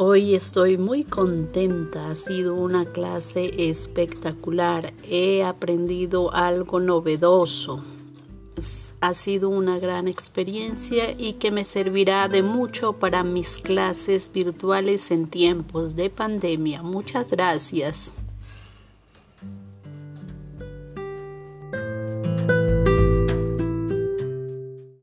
Hoy estoy muy contenta, ha sido una clase espectacular, he aprendido algo novedoso, ha sido una gran experiencia y que me servirá de mucho para mis clases virtuales en tiempos de pandemia. Muchas gracias.